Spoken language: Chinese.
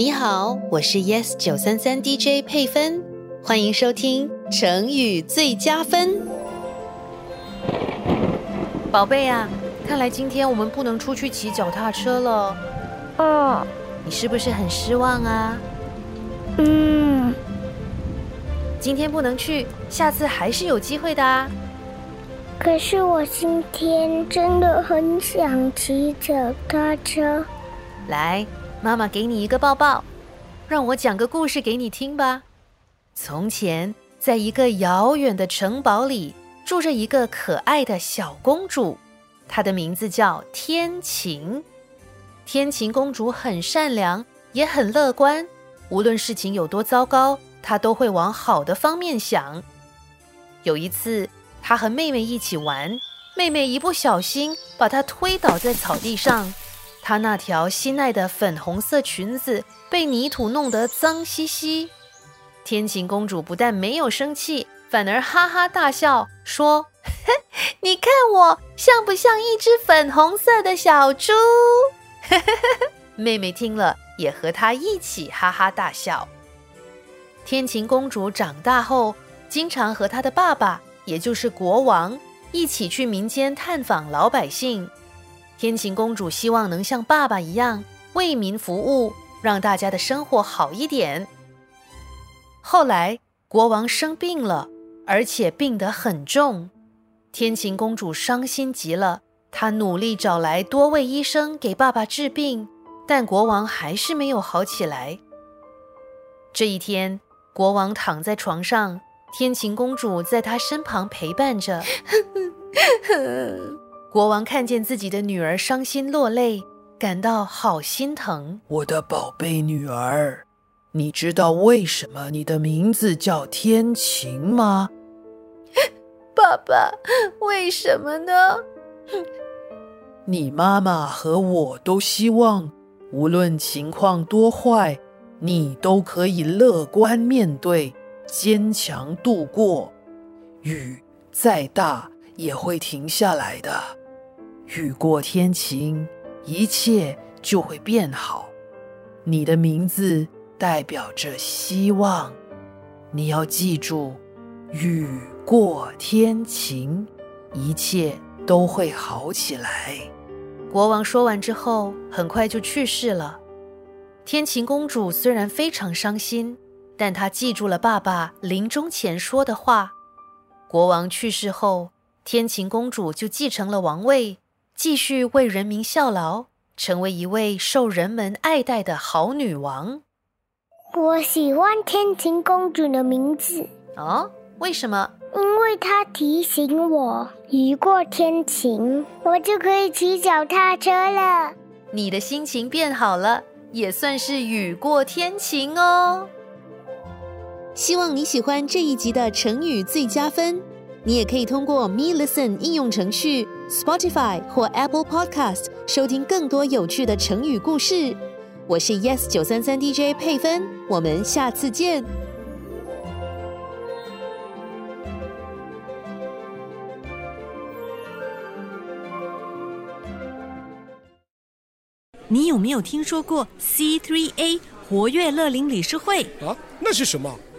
你好，我是 Yes 九三三 DJ 佩芬，欢迎收听成语最佳分。宝贝啊。看来今天我们不能出去骑脚踏车了。哦，你是不是很失望啊？嗯。今天不能去，下次还是有机会的啊。可是我今天真的很想骑脚踏车。来，妈妈给你一个抱抱，让我讲个故事给你听吧。从前，在一个遥远的城堡里，住着一个可爱的小公主。她的名字叫天晴。天晴公主很善良，也很乐观。无论事情有多糟糕，她都会往好的方面想。有一次，她和妹妹一起玩，妹妹一不小心把她推倒在草地上，她那条心爱的粉红色裙子被泥土弄得脏兮兮。天晴公主不但没有生气，反而哈哈大笑，说。你看我像不像一只粉红色的小猪？妹妹听了也和她一起哈哈大笑。天晴公主长大后，经常和她的爸爸，也就是国王，一起去民间探访老百姓。天晴公主希望能像爸爸一样为民服务，让大家的生活好一点。后来，国王生病了，而且病得很重。天晴公主伤心极了，她努力找来多位医生给爸爸治病，但国王还是没有好起来。这一天，国王躺在床上，天晴公主在他身旁陪伴着。国王看见自己的女儿伤心落泪，感到好心疼。我的宝贝女儿，你知道为什么你的名字叫天晴吗？爸爸，为什么呢？你妈妈和我都希望，无论情况多坏，你都可以乐观面对，坚强度过。雨再大也会停下来的，雨过天晴，一切就会变好。你的名字代表着希望，你要记住，雨。过天晴，一切都会好起来。国王说完之后，很快就去世了。天晴公主虽然非常伤心，但她记住了爸爸临终前说的话。国王去世后，天晴公主就继承了王位，继续为人民效劳，成为一位受人们爱戴的好女王。我喜欢天晴公主的名字哦，为什么？因为她提醒我，雨过天晴，我就可以骑脚踏车了。你的心情变好了，也算是雨过天晴哦。希望你喜欢这一集的成语最佳分。你也可以通过 Me Listen 应用程序、Spotify 或 Apple Podcast 收听更多有趣的成语故事。我是 Yes 九三三 DJ 佩芬，我们下次见。你有没有听说过 C3A 活跃乐龄理事会啊？那是什么？